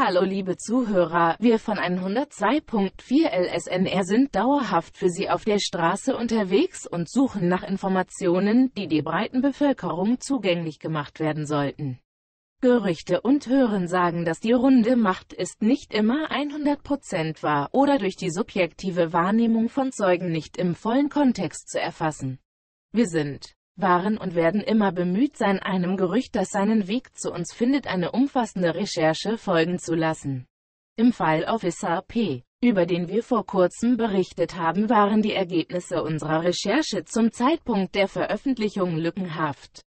Hallo liebe Zuhörer, wir von 102.4 LSNR sind dauerhaft für Sie auf der Straße unterwegs und suchen nach Informationen, die der breiten Bevölkerung zugänglich gemacht werden sollten. Gerüchte und Hören sagen, dass die runde Macht ist nicht immer 100% wahr oder durch die subjektive Wahrnehmung von Zeugen nicht im vollen Kontext zu erfassen. Wir sind waren und werden immer bemüht sein, einem Gerücht, das seinen Weg zu uns findet, eine umfassende Recherche folgen zu lassen. Im Fall Officer P., über den wir vor kurzem berichtet haben, waren die Ergebnisse unserer Recherche zum Zeitpunkt der Veröffentlichung lückenhaft.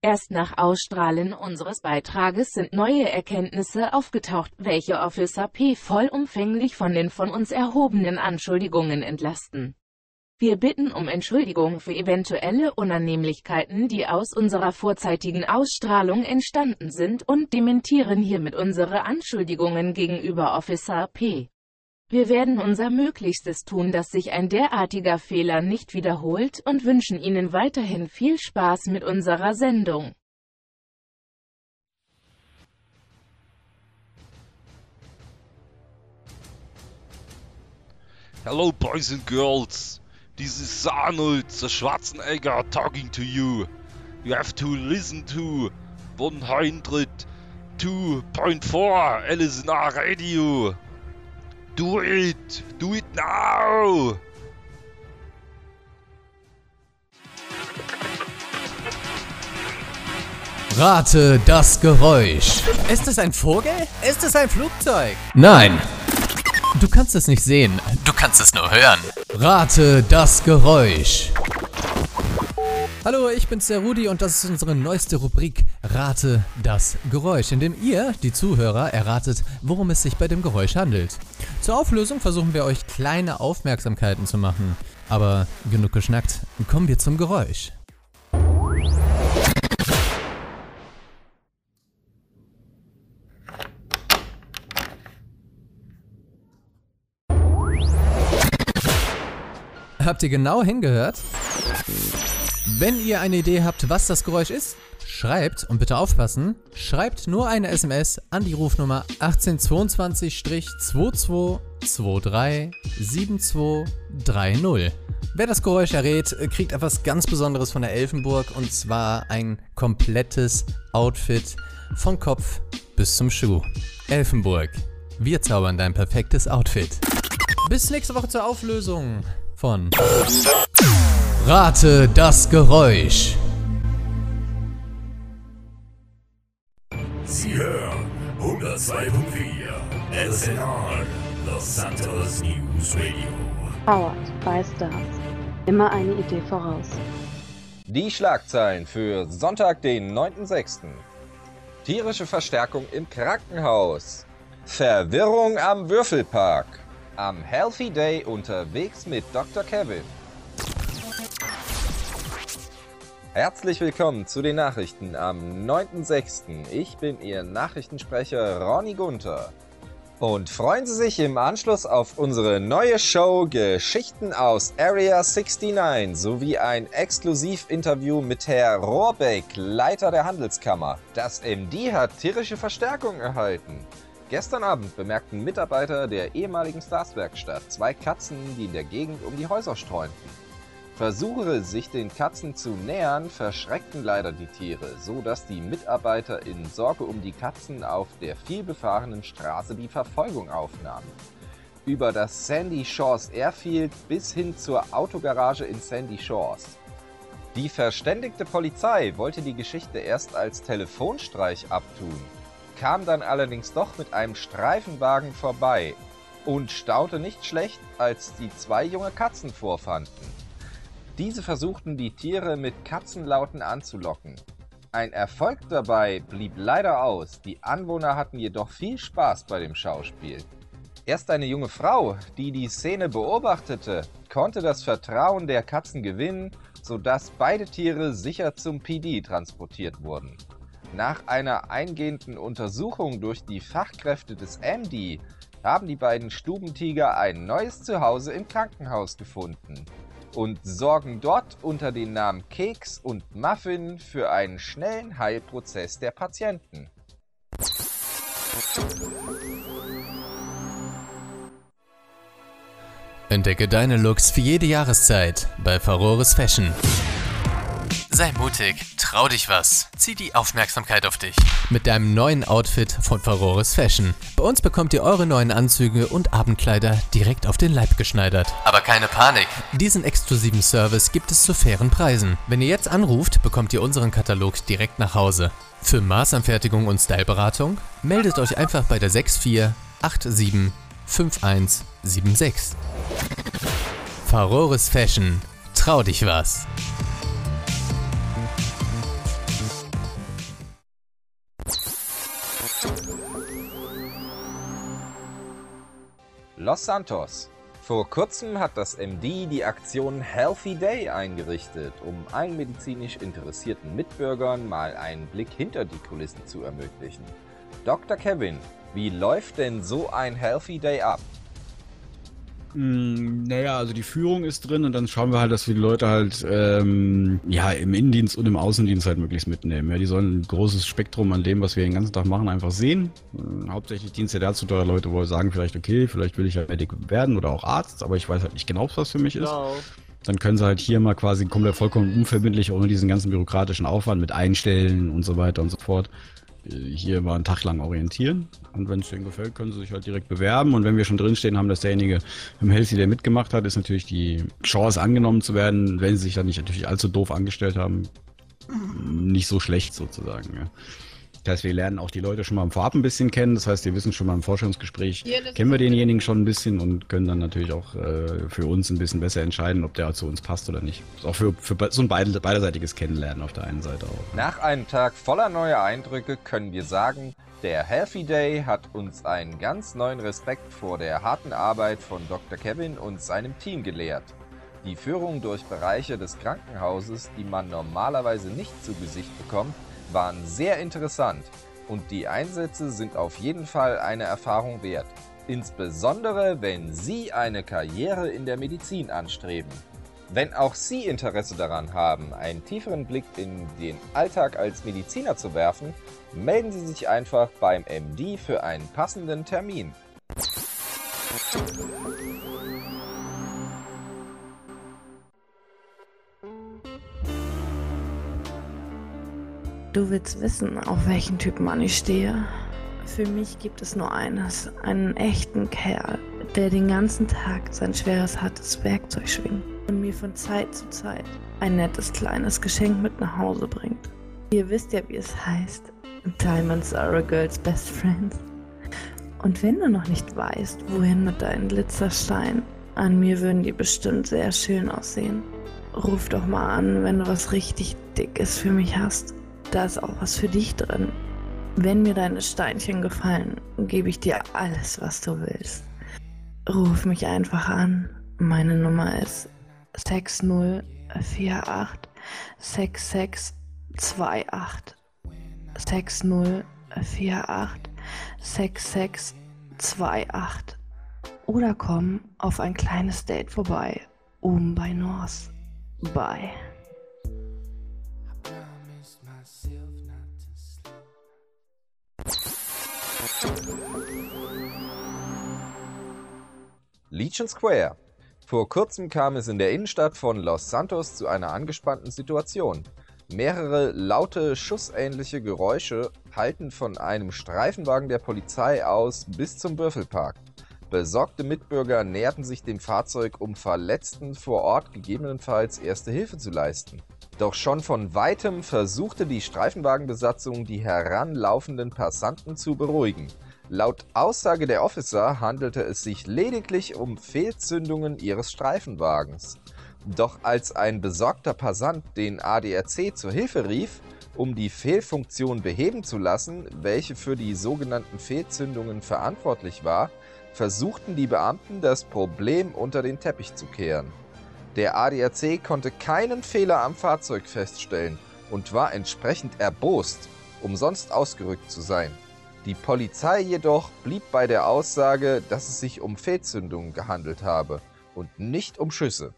Erst nach Ausstrahlen unseres Beitrages sind neue Erkenntnisse aufgetaucht, welche Officer P. vollumfänglich von den von uns erhobenen Anschuldigungen entlasten. Wir bitten um Entschuldigung für eventuelle Unannehmlichkeiten, die aus unserer vorzeitigen Ausstrahlung entstanden sind und dementieren hiermit unsere Anschuldigungen gegenüber Officer P. Wir werden unser Möglichstes tun, dass sich ein derartiger Fehler nicht wiederholt und wünschen Ihnen weiterhin viel Spaß mit unserer Sendung. Hello boys and girls. This is Arnold the Schwarzenegger talking to you. You have to listen to 102.4 LSNR Radio. Do it! Do it now! Rate das Geräusch. Ist es ein Vogel? Ist es ein Flugzeug? Nein. Du kannst es nicht sehen. Kannst es nur hören. Rate das Geräusch. Hallo, ich bin's der Rudi und das ist unsere neueste Rubrik Rate das Geräusch, in dem ihr, die Zuhörer, erratet, worum es sich bei dem Geräusch handelt. Zur Auflösung versuchen wir euch kleine Aufmerksamkeiten zu machen. Aber genug geschnackt, kommen wir zum Geräusch. Habt ihr genau hingehört? Wenn ihr eine Idee habt, was das Geräusch ist, schreibt, und bitte aufpassen, schreibt nur eine SMS an die Rufnummer 1822-2223-7230. Wer das Geräusch errät, kriegt etwas ganz Besonderes von der Elfenburg und zwar ein komplettes Outfit von Kopf bis zum Schuh. Elfenburg, wir zaubern dein perfektes Outfit. Bis nächste Woche zur Auflösung von Rate das Geräusch. Sie hören 102.4 LSNR Los Santos News Radio. Powered by Stars. Immer eine Idee voraus. Die Schlagzeilen für Sonntag, den 9.6. Tierische Verstärkung im Krankenhaus. Verwirrung am Würfelpark. Am Healthy Day unterwegs mit Dr. Kevin. Herzlich willkommen zu den Nachrichten am 9.6. Ich bin Ihr Nachrichtensprecher Ronny Gunther. Und freuen Sie sich im Anschluss auf unsere neue Show Geschichten aus Area 69 sowie ein Exklusivinterview mit Herr Rohrbeck, Leiter der Handelskammer. Das MD hat tierische Verstärkung erhalten. Gestern Abend bemerkten Mitarbeiter der ehemaligen Stars-Werkstatt zwei Katzen, die in der Gegend um die Häuser streunten. Versuche, sich den Katzen zu nähern, verschreckten leider die Tiere, so dass die Mitarbeiter in Sorge um die Katzen auf der vielbefahrenen Straße die Verfolgung aufnahmen. Über das Sandy Shores Airfield bis hin zur Autogarage in Sandy Shores. Die verständigte Polizei wollte die Geschichte erst als Telefonstreich abtun kam dann allerdings doch mit einem Streifenwagen vorbei und staunte nicht schlecht, als die zwei junge Katzen vorfanden. Diese versuchten die Tiere mit Katzenlauten anzulocken. Ein Erfolg dabei blieb leider aus, die Anwohner hatten jedoch viel Spaß bei dem Schauspiel. Erst eine junge Frau, die die Szene beobachtete, konnte das Vertrauen der Katzen gewinnen, sodass beide Tiere sicher zum PD transportiert wurden. Nach einer eingehenden Untersuchung durch die Fachkräfte des MD haben die beiden Stubentiger ein neues Zuhause im Krankenhaus gefunden und sorgen dort unter den Namen Keks und Muffin für einen schnellen Heilprozess der Patienten. Entdecke deine Looks für jede Jahreszeit bei Farores Fashion. Sei mutig, trau dich was, zieh die Aufmerksamkeit auf dich. Mit deinem neuen Outfit von Farores Fashion. Bei uns bekommt ihr eure neuen Anzüge und Abendkleider direkt auf den Leib geschneidert. Aber keine Panik. Diesen exklusiven Service gibt es zu fairen Preisen. Wenn ihr jetzt anruft, bekommt ihr unseren Katalog direkt nach Hause. Für Maßanfertigung und Styleberatung meldet euch einfach bei der 6487 5176. Farores Fashion. Trau dich was. Los Santos. Vor kurzem hat das MD die Aktion Healthy Day eingerichtet, um allen medizinisch interessierten Mitbürgern mal einen Blick hinter die Kulissen zu ermöglichen. Dr. Kevin, wie läuft denn so ein Healthy Day ab? Mm, Naja, also die Führung ist drin und dann schauen wir halt, dass wir die Leute halt ähm, ja im Innendienst und im Außendienst halt möglichst mitnehmen. Ja, die sollen ein großes Spektrum an dem, was wir den ganzen Tag machen, einfach sehen. Äh, hauptsächlich dient ja dazu, da Leute wohl sagen vielleicht, okay, vielleicht will ich ja Medic werden oder auch Arzt, aber ich weiß halt nicht genau, was für mich ist. Dann können sie halt hier mal quasi komplett vollkommen unverbindlich, ohne diesen ganzen bürokratischen Aufwand mit Einstellen und so weiter und so fort, hier mal einen Tag lang orientieren. Und wenn es denen gefällt, können sie sich halt direkt bewerben. Und wenn wir schon drinstehen haben, dass derjenige im Healthy der mitgemacht hat, ist natürlich die Chance angenommen zu werden, wenn sie sich dann nicht natürlich allzu doof angestellt haben, nicht so schlecht sozusagen. Ja. Das heißt, wir lernen auch die Leute schon mal im Vorab ein bisschen kennen. Das heißt, wir wissen schon mal im Forschungsgespräch, kennen wir denjenigen schon ein bisschen und können dann natürlich auch äh, für uns ein bisschen besser entscheiden, ob der zu uns passt oder nicht. Ist auch für, für so ein beide, beiderseitiges Kennenlernen auf der einen Seite auch. Nach einem Tag voller neuer Eindrücke können wir sagen, der Healthy Day hat uns einen ganz neuen Respekt vor der harten Arbeit von Dr. Kevin und seinem Team gelehrt. Die Führung durch Bereiche des Krankenhauses, die man normalerweise nicht zu Gesicht bekommt, waren sehr interessant und die Einsätze sind auf jeden Fall eine Erfahrung wert. Insbesondere wenn Sie eine Karriere in der Medizin anstreben. Wenn auch Sie Interesse daran haben, einen tieferen Blick in den Alltag als Mediziner zu werfen, melden Sie sich einfach beim MD für einen passenden Termin. Du willst wissen, auf welchen Typ Mann ich stehe? Für mich gibt es nur eines, einen echten Kerl, der den ganzen Tag sein schweres, hartes Werkzeug schwingt und mir von Zeit zu Zeit ein nettes kleines Geschenk mit nach Hause bringt. Ihr wisst ja, wie es heißt. Diamonds are a girl's best friend. Und wenn du noch nicht weißt, wohin mit deinen Glitzersteinen, an mir würden die bestimmt sehr schön aussehen. Ruf doch mal an, wenn du was richtig Dickes für mich hast. Da ist auch was für dich drin. Wenn mir deine Steinchen gefallen, gebe ich dir alles, was du willst. Ruf mich einfach an. Meine Nummer ist 6048 6628. 6048 6628. Oder komm auf ein kleines Date vorbei. Oben bei North. Bye. Legion Square. Vor kurzem kam es in der Innenstadt von Los Santos zu einer angespannten Situation. Mehrere laute, schussähnliche Geräusche hallten von einem Streifenwagen der Polizei aus bis zum Würfelpark. Besorgte Mitbürger näherten sich dem Fahrzeug, um Verletzten vor Ort gegebenenfalls erste Hilfe zu leisten. Doch schon von weitem versuchte die Streifenwagenbesatzung, die heranlaufenden Passanten zu beruhigen. Laut Aussage der Officer handelte es sich lediglich um Fehlzündungen ihres Streifenwagens. Doch als ein besorgter Passant den ADAC zur Hilfe rief, um die Fehlfunktion beheben zu lassen, welche für die sogenannten Fehlzündungen verantwortlich war, versuchten die Beamten das Problem unter den Teppich zu kehren. Der ADAC konnte keinen Fehler am Fahrzeug feststellen und war entsprechend erbost, umsonst ausgerückt zu sein. Die Polizei jedoch blieb bei der Aussage, dass es sich um Fehlzündungen gehandelt habe und nicht um Schüsse.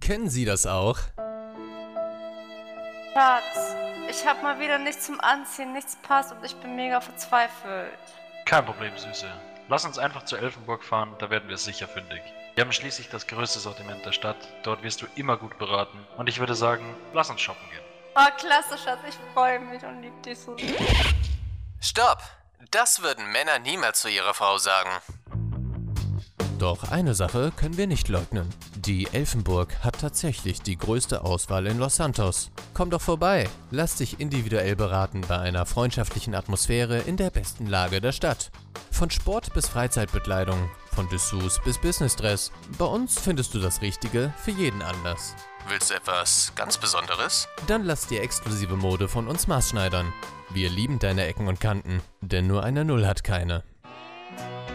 Kennen Sie das auch? Schatz, ich hab mal wieder nichts zum Anziehen, nichts passt und ich bin mega verzweifelt. Kein Problem, Süße. Lass uns einfach zur Elfenburg fahren, da werden wir sicher fündig. Wir haben schließlich das größte Sortiment der Stadt, dort wirst du immer gut beraten und ich würde sagen, lass uns shoppen gehen. Oh, klasse, Schatz, ich freue mich und lieb dich so. Stopp! Das würden Männer niemals zu ihrer Frau sagen. Doch eine Sache können wir nicht leugnen. Die Elfenburg hat tatsächlich die größte Auswahl in Los Santos. Komm doch vorbei, lass dich individuell beraten bei einer freundschaftlichen Atmosphäre in der besten Lage der Stadt. Von Sport bis Freizeitbekleidung, von Dessous bis Businessdress. Bei uns findest du das Richtige für jeden Anlass. Willst du etwas ganz Besonderes? Dann lass dir exklusive Mode von uns maßschneidern. Wir lieben deine Ecken und Kanten, denn nur eine Null hat keine.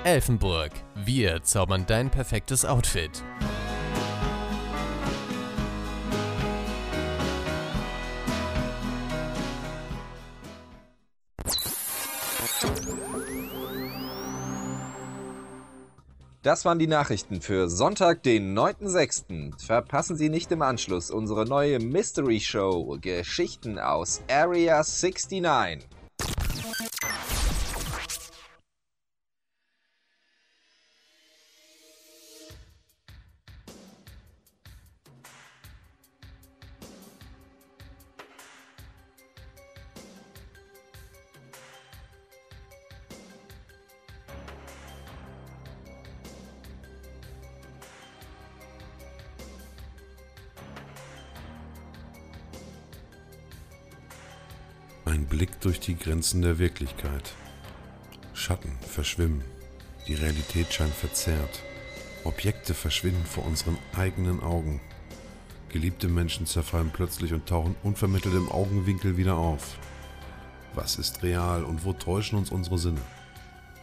Elfenburg, wir zaubern dein perfektes Outfit. Das waren die Nachrichten für Sonntag, den 9.6. Verpassen Sie nicht im Anschluss unsere neue Mystery Show Geschichten aus Area 69. die Grenzen der Wirklichkeit. Schatten verschwimmen. Die Realität scheint verzerrt. Objekte verschwinden vor unseren eigenen Augen. Geliebte Menschen zerfallen plötzlich und tauchen unvermittelt im Augenwinkel wieder auf. Was ist real und wo täuschen uns unsere Sinne?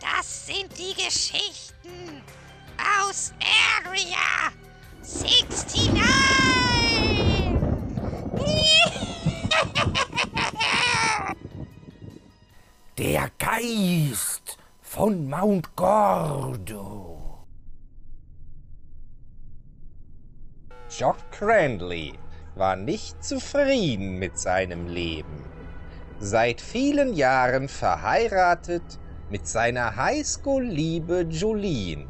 Das sind die Geschichten aus Area 69! Der Geist von Mount Gordo. Jock Cranley war nicht zufrieden mit seinem Leben. Seit vielen Jahren verheiratet mit seiner Highschool-Liebe Jolene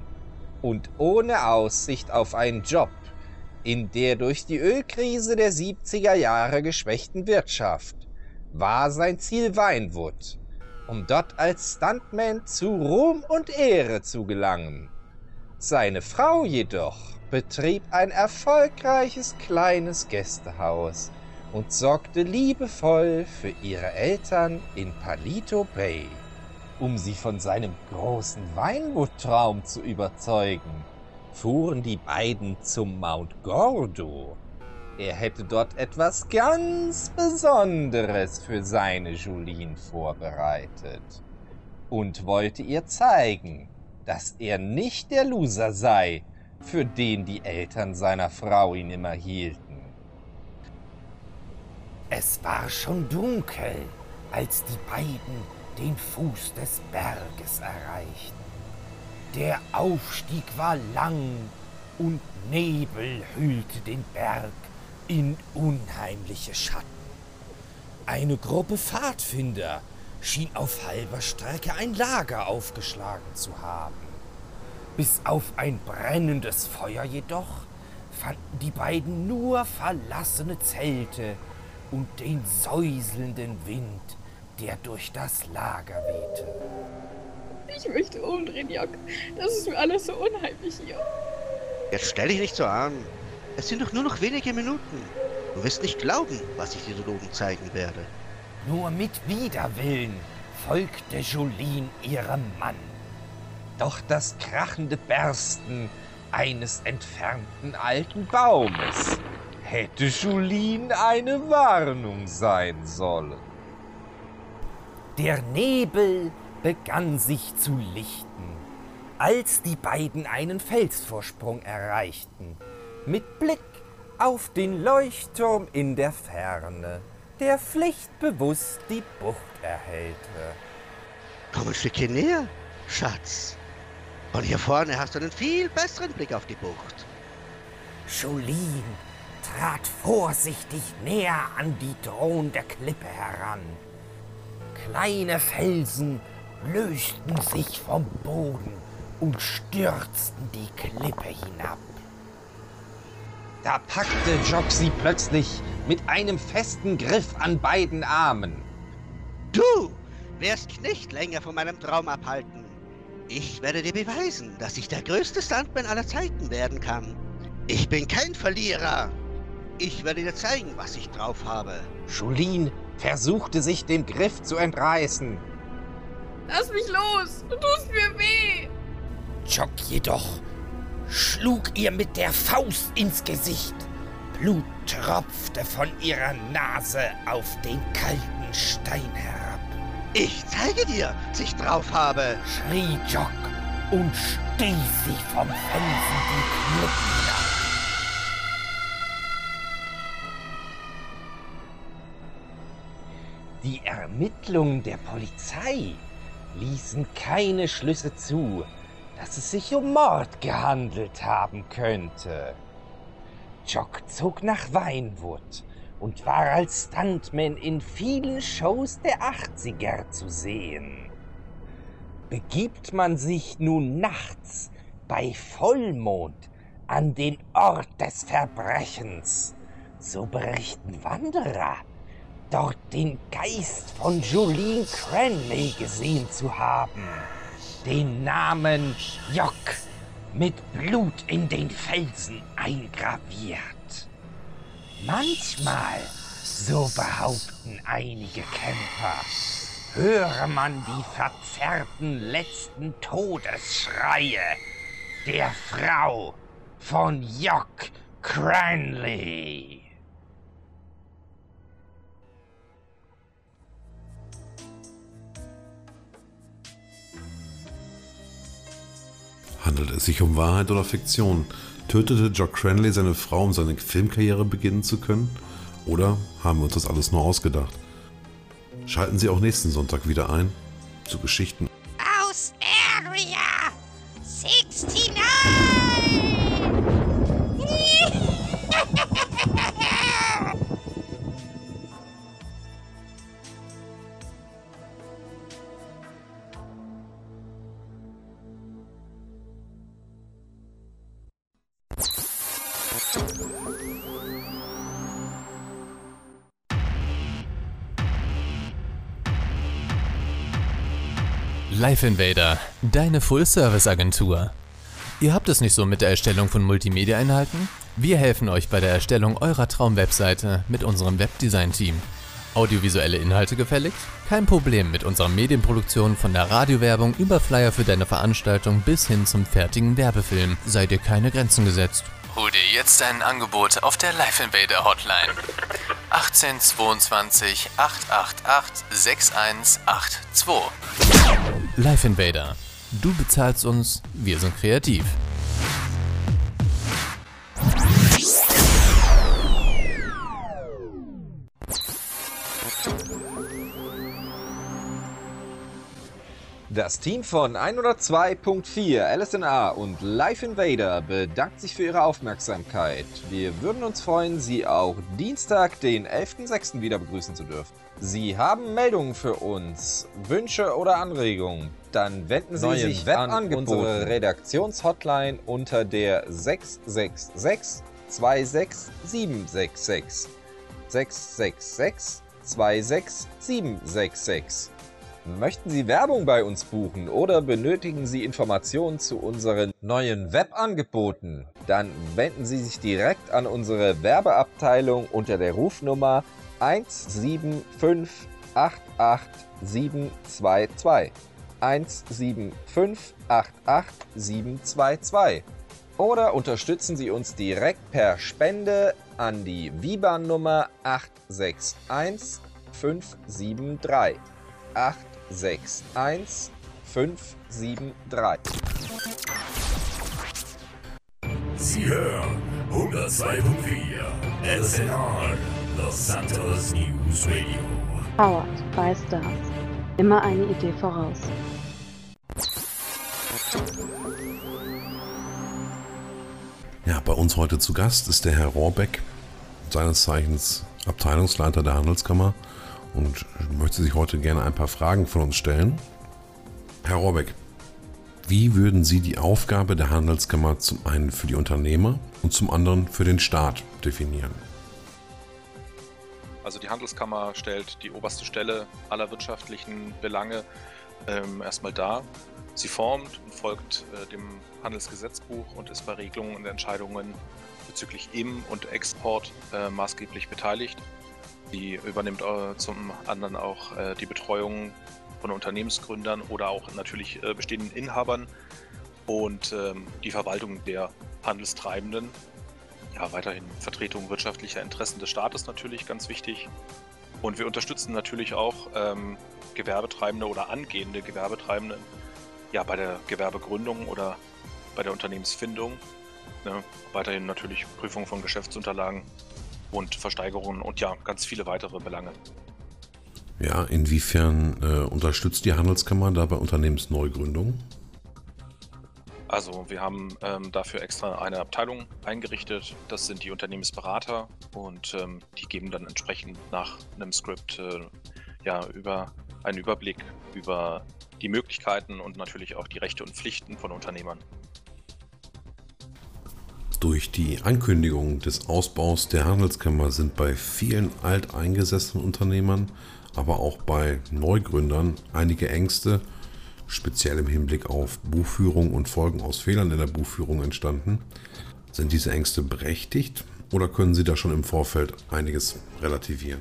und ohne Aussicht auf einen Job in der durch die Ölkrise der 70er Jahre geschwächten Wirtschaft war sein Ziel Weinwood, um dort als Stuntman zu Ruhm und Ehre zu gelangen. Seine Frau jedoch betrieb ein erfolgreiches kleines Gästehaus und sorgte liebevoll für ihre Eltern in Palito Bay. Um sie von seinem großen Weinwood-Traum zu überzeugen, fuhren die beiden zum Mount Gordo. Er hätte dort etwas ganz Besonderes für seine Julien vorbereitet und wollte ihr zeigen, dass er nicht der Loser sei, für den die Eltern seiner Frau ihn immer hielten. Es war schon dunkel, als die beiden den Fuß des Berges erreichten. Der Aufstieg war lang und Nebel hüllte den Berg in unheimliche Schatten. Eine Gruppe Pfadfinder schien auf halber Strecke ein Lager aufgeschlagen zu haben. Bis auf ein brennendes Feuer jedoch fanden die beiden nur verlassene Zelte und den säuselnden Wind, der durch das Lager wehte. Ich möchte umdrehen, Jock. Das ist mir alles so unheimlich hier. Jetzt stell dich nicht so an. Es sind doch nur noch wenige Minuten. Du wirst nicht glauben, was ich dir oben zeigen werde. Nur mit Widerwillen folgte Jolene ihrem Mann. Doch das krachende Bersten eines entfernten alten Baumes hätte Julien eine Warnung sein sollen. Der Nebel begann sich zu lichten, als die beiden einen Felsvorsprung erreichten, mit Blick auf den Leuchtturm in der Ferne, der pflichtbewusst die Bucht erhellte. Komm ein Stückchen näher, Schatz. Von hier vorne hast du einen viel besseren Blick auf die Bucht. Jolene trat vorsichtig näher an die drohende Klippe heran. Kleine Felsen lösten sich vom Boden und stürzten die Klippe hinab. Da packte Jock sie plötzlich mit einem festen Griff an beiden Armen. Du wirst nicht länger von meinem Traum abhalten. Ich werde dir beweisen, dass ich der größte Stuntman aller Zeiten werden kann. Ich bin kein Verlierer. Ich werde dir zeigen, was ich drauf habe. Julien versuchte sich dem Griff zu entreißen. Lass mich los! Du tust mir weh! Jock jedoch schlug ihr mit der Faust ins Gesicht. Blut tropfte von ihrer Nase auf den kalten Stein herab. Ich zeige dir, was ich drauf habe, schrie Jock und stieß sich vom Felsen die Klippen hinab. Die Ermittlungen der Polizei ließen keine Schlüsse zu, dass es sich um Mord gehandelt haben könnte. Jock zog nach Weinwood und war als Stuntman in vielen Shows der 80er zu sehen. Begibt man sich nun nachts bei Vollmond an den Ort des Verbrechens, so berichten Wanderer, dort den Geist von Julien Cranley gesehen zu haben. Den Namen Jock mit Blut in den Felsen eingraviert. Manchmal, so behaupten einige Camper, höre man die verzerrten letzten Todesschreie der Frau von Jock Cranley. Handelt es sich um Wahrheit oder Fiktion? Tötete Jock Cranley seine Frau, um seine Filmkarriere beginnen zu können? Oder haben wir uns das alles nur ausgedacht? Schalten Sie auch nächsten Sonntag wieder ein zu Geschichten Live Invader, deine Full-Service-Agentur. Ihr habt es nicht so mit der Erstellung von Multimedia-Inhalten? Wir helfen euch bei der Erstellung eurer Traum-Webseite mit unserem Webdesign-Team. Audiovisuelle Inhalte gefällig? Kein Problem mit unserer Medienproduktion von der Radiowerbung über Flyer für deine Veranstaltung bis hin zum fertigen Werbefilm. Sei dir keine Grenzen gesetzt. Hol dir jetzt ein Angebot auf der Live Invader Hotline. 1822 888 6182. Live Invader. Du bezahlst uns, wir sind kreativ. Das Team von 102.4 LSNA und Live Invader bedankt sich für Ihre Aufmerksamkeit. Wir würden uns freuen, Sie auch Dienstag, den 11.06. wieder begrüßen zu dürfen. Sie haben Meldungen für uns, Wünsche oder Anregungen, dann wenden Sie sich an unsere Redaktionshotline unter der 666 26766. 666 26766. Möchten Sie Werbung bei uns buchen oder benötigen Sie Informationen zu unseren neuen Webangeboten? Dann wenden Sie sich direkt an unsere Werbeabteilung unter der Rufnummer 17588722. 17588722. Oder unterstützen Sie uns direkt per Spende an die VIBAN-Nummer 861 573. 861 573. Sie hören 102.4 LSNR, Los Santos News Radio. Powered by Stars. Immer eine Idee voraus. Ja, bei uns heute zu Gast ist der Herr Rohrbeck. seines Zeichens Abteilungsleiter der Handelskammer und möchte sich heute gerne ein paar Fragen von uns stellen. Herr Rohrbeck, wie würden Sie die Aufgabe der Handelskammer zum einen für die Unternehmer und zum anderen für den Staat definieren? Also die Handelskammer stellt die oberste Stelle aller wirtschaftlichen Belange ähm, erstmal dar. Sie formt und folgt äh, dem Handelsgesetzbuch und ist bei Regelungen und Entscheidungen bezüglich Im- und Export äh, maßgeblich beteiligt. Sie übernimmt äh, zum anderen auch äh, die Betreuung von Unternehmensgründern oder auch natürlich äh, bestehenden Inhabern und ähm, die Verwaltung der Handelstreibenden. Ja, weiterhin Vertretung wirtschaftlicher Interessen des Staates natürlich ganz wichtig. Und wir unterstützen natürlich auch ähm, Gewerbetreibende oder angehende Gewerbetreibende ja, bei der Gewerbegründung oder bei der Unternehmensfindung. Ne? Weiterhin natürlich Prüfung von Geschäftsunterlagen und Versteigerungen und ja, ganz viele weitere Belange. Ja, inwiefern äh, unterstützt die Handelskammer da bei Unternehmensneugründungen? Also wir haben ähm, dafür extra eine Abteilung eingerichtet. Das sind die Unternehmensberater und ähm, die geben dann entsprechend nach einem Skript äh, ja über einen Überblick über die Möglichkeiten und natürlich auch die Rechte und Pflichten von Unternehmern. Durch die Ankündigung des Ausbaus der Handelskammer sind bei vielen alteingesessenen Unternehmern, aber auch bei Neugründern einige Ängste, speziell im Hinblick auf Buchführung und Folgen aus Fehlern in der Buchführung entstanden. Sind diese Ängste berechtigt oder können Sie da schon im Vorfeld einiges relativieren?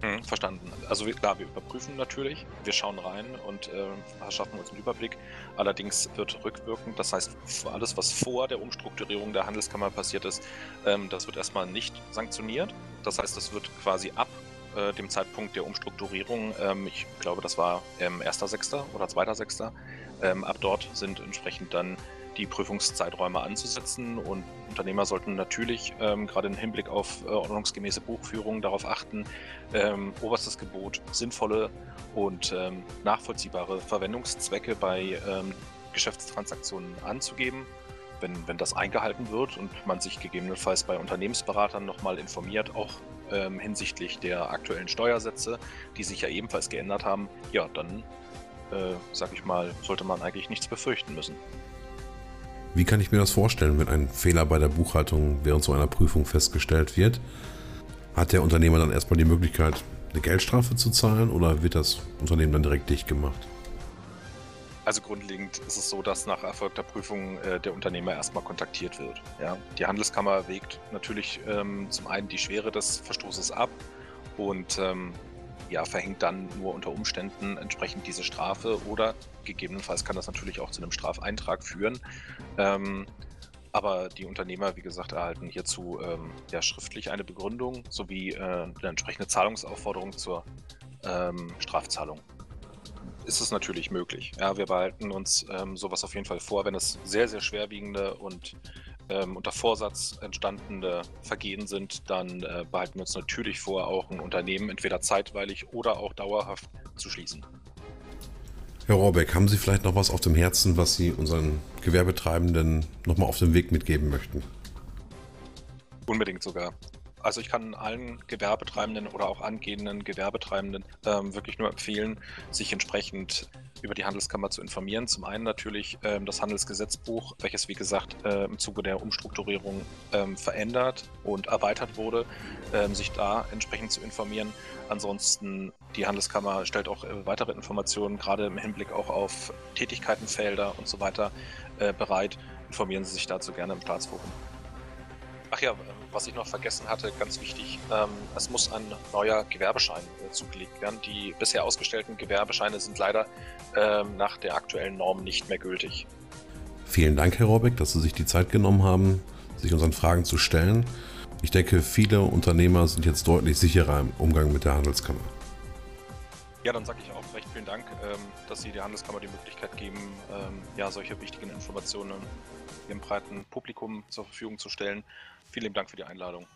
Hm, verstanden. Also klar, wir überprüfen natürlich, wir schauen rein und äh, schaffen uns einen Überblick. Allerdings wird rückwirkend, das heißt alles, was vor der Umstrukturierung der Handelskammer passiert ist, ähm, das wird erstmal nicht sanktioniert. Das heißt, das wird quasi ab äh, dem Zeitpunkt der Umstrukturierung, ähm, ich glaube, das war ähm, 1.6. oder 2.6., ähm, ab dort sind entsprechend dann die Prüfungszeiträume anzusetzen und Unternehmer sollten natürlich ähm, gerade im Hinblick auf äh, ordnungsgemäße Buchführung darauf achten, ähm, oberstes Gebot sinnvolle und ähm, nachvollziehbare Verwendungszwecke bei ähm, Geschäftstransaktionen anzugeben. Wenn, wenn das eingehalten wird und man sich gegebenenfalls bei Unternehmensberatern nochmal informiert, auch ähm, hinsichtlich der aktuellen Steuersätze, die sich ja ebenfalls geändert haben, ja, dann, äh, sag ich mal, sollte man eigentlich nichts befürchten müssen. Wie kann ich mir das vorstellen, wenn ein Fehler bei der Buchhaltung während so einer Prüfung festgestellt wird? Hat der Unternehmer dann erstmal die Möglichkeit, eine Geldstrafe zu zahlen oder wird das Unternehmen dann direkt dicht gemacht? Also grundlegend ist es so, dass nach erfolgter Prüfung äh, der Unternehmer erstmal kontaktiert wird. Ja? Die Handelskammer wägt natürlich ähm, zum einen die Schwere des Verstoßes ab und ähm, ja, verhängt dann nur unter Umständen entsprechend diese Strafe oder gegebenenfalls kann das natürlich auch zu einem Strafeintrag führen. Ähm, aber die Unternehmer, wie gesagt, erhalten hierzu ähm, ja schriftlich eine Begründung sowie äh, eine entsprechende Zahlungsaufforderung zur ähm, Strafzahlung. Ist es natürlich möglich. Ja, wir behalten uns ähm, sowas auf jeden Fall vor, wenn es sehr, sehr schwerwiegende und ähm, unter Vorsatz entstandene Vergehen sind, dann äh, behalten wir uns natürlich vor, auch ein Unternehmen entweder zeitweilig oder auch dauerhaft zu schließen. Herr Rohrbeck, haben Sie vielleicht noch was auf dem Herzen, was Sie unseren Gewerbetreibenden nochmal auf den Weg mitgeben möchten? Unbedingt sogar. Also ich kann allen Gewerbetreibenden oder auch angehenden Gewerbetreibenden ähm, wirklich nur empfehlen, sich entsprechend über die Handelskammer zu informieren. Zum einen natürlich ähm, das Handelsgesetzbuch, welches wie gesagt äh, im Zuge der Umstrukturierung ähm, verändert und erweitert wurde, ähm, sich da entsprechend zu informieren. Ansonsten die Handelskammer stellt auch äh, weitere Informationen, gerade im Hinblick auch auf Tätigkeitenfelder und so weiter äh, bereit. Informieren Sie sich dazu gerne im Staatsforum. Ach ja, was ich noch vergessen hatte, ganz wichtig, ähm, es muss ein neuer Gewerbeschein äh, zugelegt werden. Die bisher ausgestellten Gewerbescheine sind leider ähm, nach der aktuellen Norm nicht mehr gültig. Vielen Dank, Herr Robeck, dass Sie sich die Zeit genommen haben, sich unseren Fragen zu stellen. Ich denke, viele Unternehmer sind jetzt deutlich sicherer im Umgang mit der Handelskammer. Ja, dann sage ich auch recht vielen Dank, ähm, dass Sie der Handelskammer die Möglichkeit geben, ähm, ja, solche wichtigen Informationen dem breiten Publikum zur Verfügung zu stellen. Vielen Dank für die Einladung.